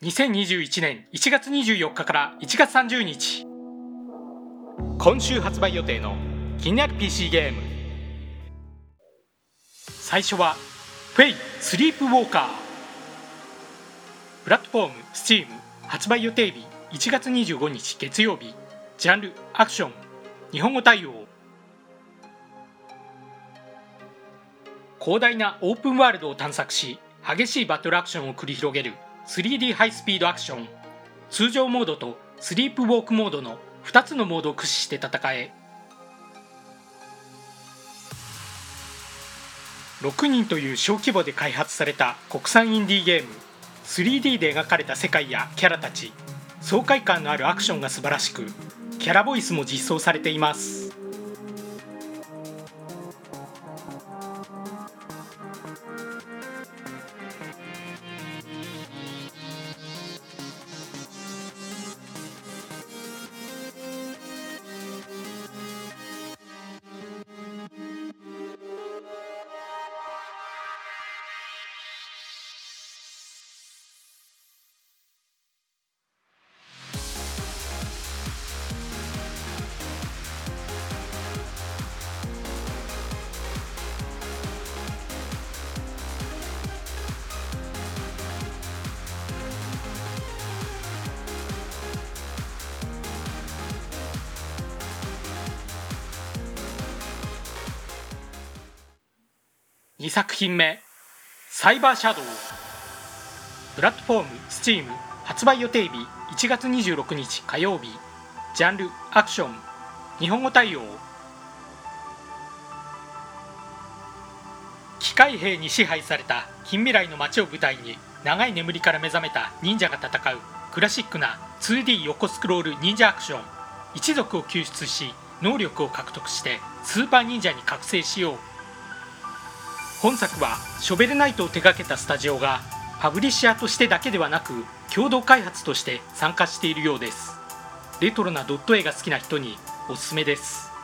2021年1月24日から1月30日。今週発売予定の気になる PC ゲーム。最初は「フェイスリープウォーカー」プラットフォーム Steam 発売予定日1月25日月曜日。ジャンルアクション。日本語対応。広大なオープンワールドを探索し激しいバトルアクションを繰り広げる。3D ハイスピードアクション。通常モードとスリープウォークモードの2つのモードを駆使して戦え。6人という小規模で開発された国産インディーゲーム。3D で描かれた世界やキャラたち。爽快感のあるアクションが素晴らしくキャラボイスも実装されています。2作品目「サイバーシャドウ」プラットフォーム STEAM 発売予定日1月26日火曜日。ジャンルアクション。日本語対応。機械兵に支配された近未来の街を舞台に長い眠りから目覚めた忍者が戦うクラシックな 2D 横スクロール忍者アクション。一族を救出し能力を獲得してスーパー忍者に覚醒しよう。本作はショベルナイトを手掛けたスタジオがパブリッシャーとしてだけではなく共同開発として参加しているようです。レトロなドット絵が好きな人におすすめです。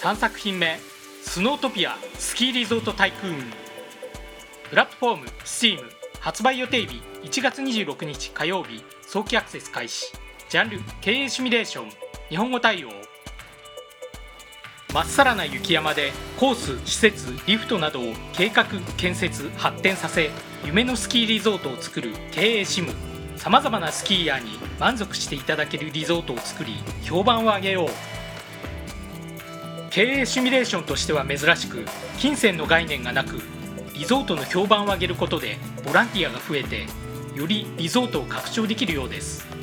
3作品目「スノートピアスキーリゾートタイクーン」プラットフォーム STEAM 発売予定日1月26日火曜日早期アクセス開始。ジャンル経営シミュレーション。日本語対応。まっさらな雪山でコース施設リフトなどを計画建設発展させ夢のスキーリゾートを作る経営シム。さまざまなスキーヤーに満足していただけるリゾートを作り評判を上げよう。経営シミュレーションとしては珍しく金銭の概念がなくリゾートの評判を上げることでボランティアが増えてよりリゾートを拡張できるようです。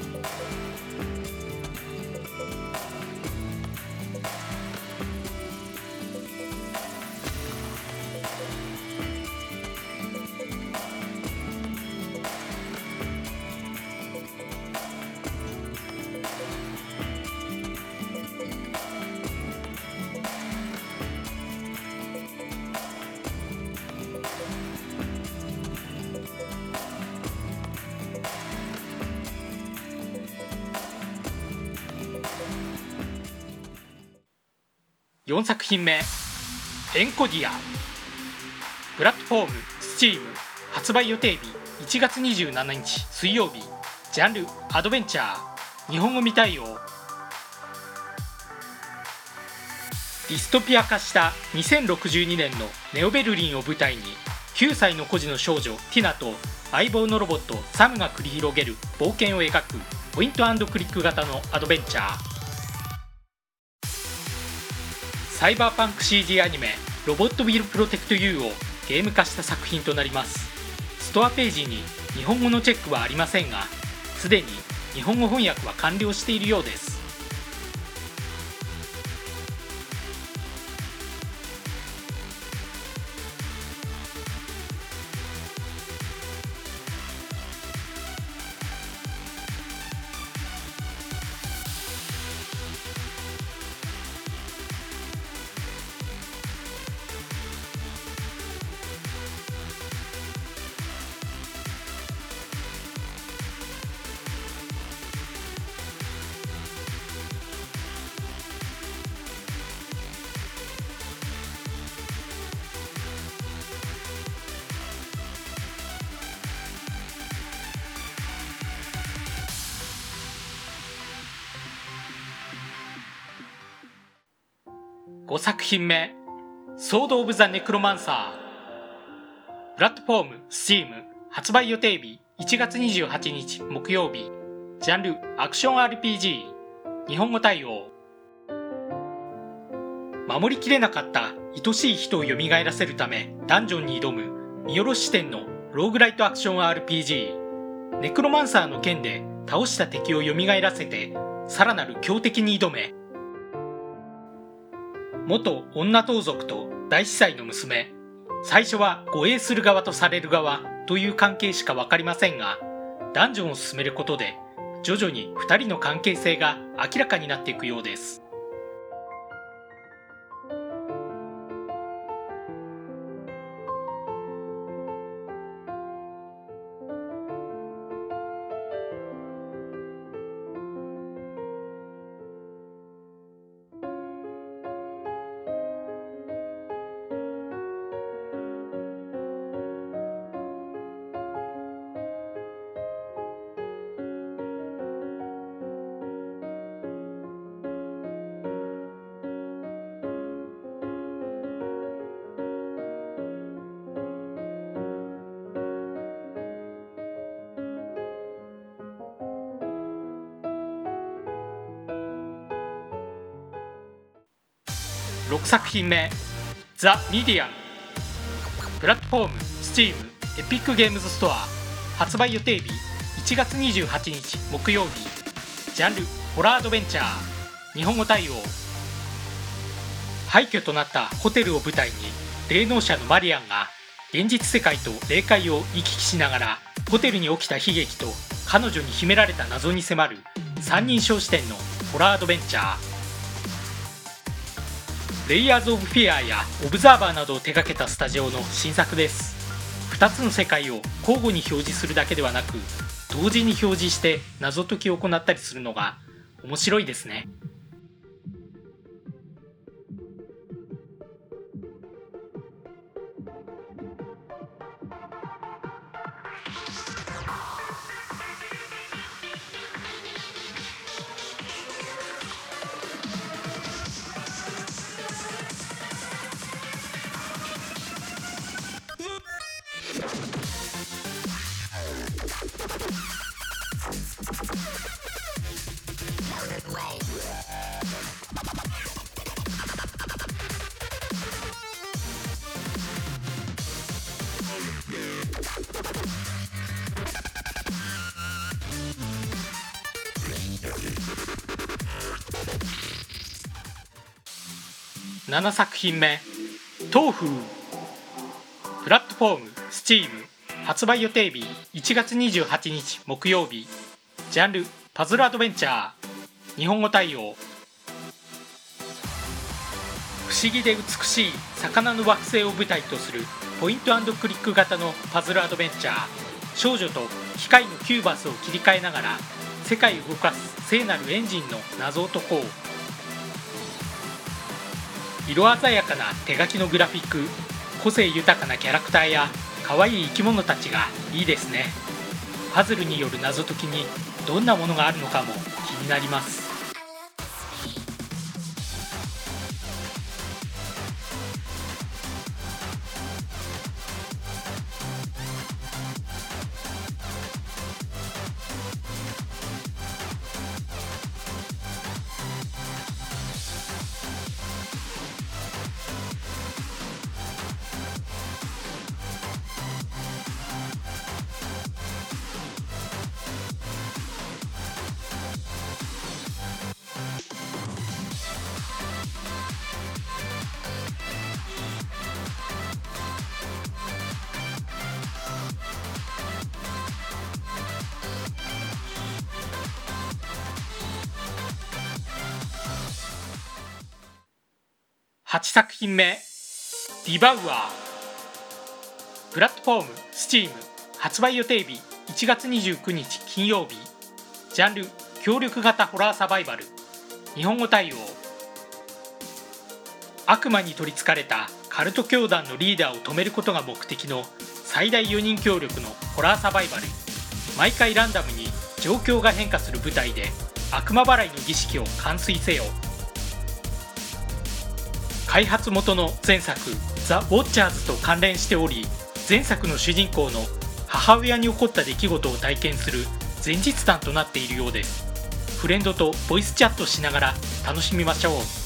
4作品目「エンコディア」プラットフォーム STEAM 発売予定日1月27日水曜日。ジャンルアドベンチャー。日本語未対応。ディストピア化した2062年のネオベルリンを舞台に9歳の孤児の少女ティナと相棒のロボットサムが繰り広げる冒険を描くポイントクリック型のアドベンチャー。サイバーパンク CG アニメ「ロボット・ウィル・プロテクト・ユー」をゲーム化した作品となります。ストアページに日本語のチェックはありませんがすでに日本語翻訳は完了しているようです。5作品目「ソード・オブ・ザ・ネクロマンサー」プラットフォーム Steam 発売予定日1月28日木曜日。ジャンルアクション RPG 日本語対応。守りきれなかった愛しい人を蘇らせるためダンジョンに挑む見下ろし視点のローグライトアクション RPG ネクロマンサーの剣で倒した敵を蘇らせてさらなる強敵に挑め。元女盗賊と大司祭の娘。最初は護衛する側とされる側という関係しか分かりませんがダンジョンを進めることで徐々に2人の関係性が明らかになっていくようです。6作品目「 The Medium」プラットフォーム Steam Epic Games Store。発売予定日1月28日木曜日。ジャンルホラーアドベンチャー。日本語対応。廃墟となったホテルを舞台に霊能者のマリアンが現実世界と霊界を行き来しながらホテルに起きた悲劇と彼女に秘められた謎に迫る三人称視点のホラーアドベンチャー。レイヤーズ・オブ・フィアやオブザーバーなどを手掛けたスタジオの新作です。2つの世界を交互に表示するだけではなく同時に表示して謎解きを行ったりするのが面白いですね。7作品目「豆腐」プラットフォーム STEAM 発売予定日1月28日木曜日。ジャンルパズルアドベンチャー。日本語対応。不思議で美しい魚の惑星を舞台とするポイントクリック型のパズルアドベンチャー。少女と機械のキューバスを切り替えながら世界を動かす聖なるエンジンの謎を解こう。色鮮やかな手書きのグラフィック。個性豊かなキャラクターや可愛い生き物たちがいいですね。パズルによる謎解きにどんなものがあるのかも気になります。8作品目ディバウアープラットフォーム STEAM 発売予定日1月29日金曜日ジャンル協力型ホラーサバイバル日本語対応悪魔に取りつかれたカルト教団のリーダーを止めることが目的の最大4人協力のホラーサバイバル毎回ランダムに状況が変化する舞台で悪魔払いの儀式を完遂せよ。開発元の前作「ザ・ウォッチャーズ」と関連しており前作の主人公の母親に起こった出来事を体験する前日談となっているようです。フレンドとボイスチャットしながら楽しみましょう。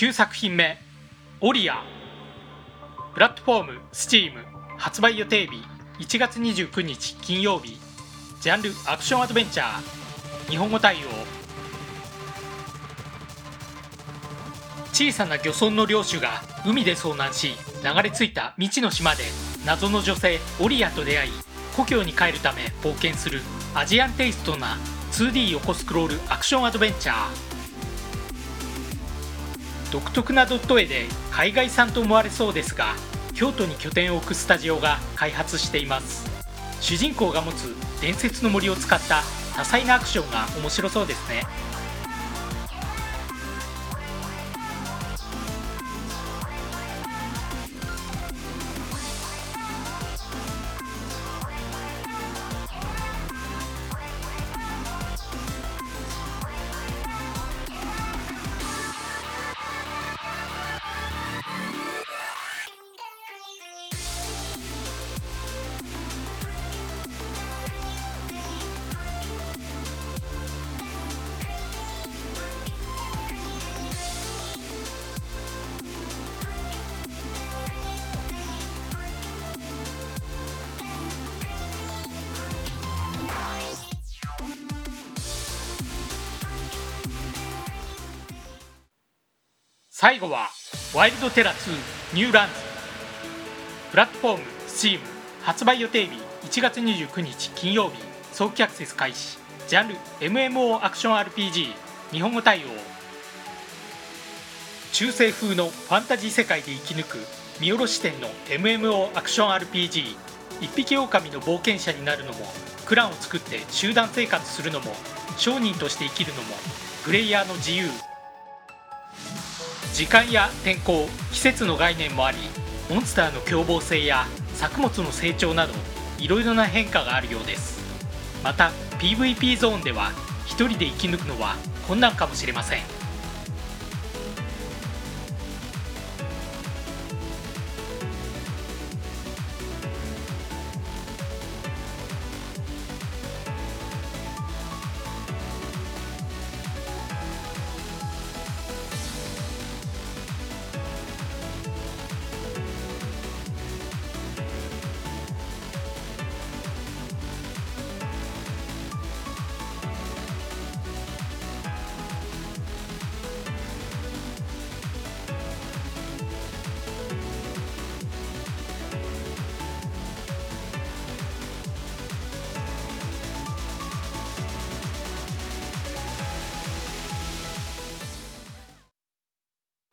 9作品目「オリア」プラットフォーム STEAM 発売予定日1月29日金曜日。ジャンルアクションアドベンチャー。日本語対応。小さな漁村の領主が海で遭難し流れ着いた未知の島で謎の女性オリアと出会い故郷に帰るため冒険するアジアンテイストな 2D 横スクロールアクションアドベンチャー。独特なドット絵で海外産と思われそうですが京都に拠点を置くスタジオが開発しています。主人公が持つ伝説の森を使った多彩なアクションが面白そうですね。最後はワイルドテラ2ニューランズ。プラットフォーム Steam 発売予定日1月29日金曜日。早期アクセス開始。ジャンル MMO アクション RPG 日本語対応。中世風のファンタジー世界で生き抜く見下ろし点の MMO アクション RPG 一匹狼の冒険者になるのもクランを作って集団生活するのも商人として生きるのもプレイヤーの自由。時間や天候季節の概念もありモンスターの凶暴性や作物の成長などいろいろな変化があるようです。また PVP ゾーンでは1人で生き抜くのは困難かもしれません。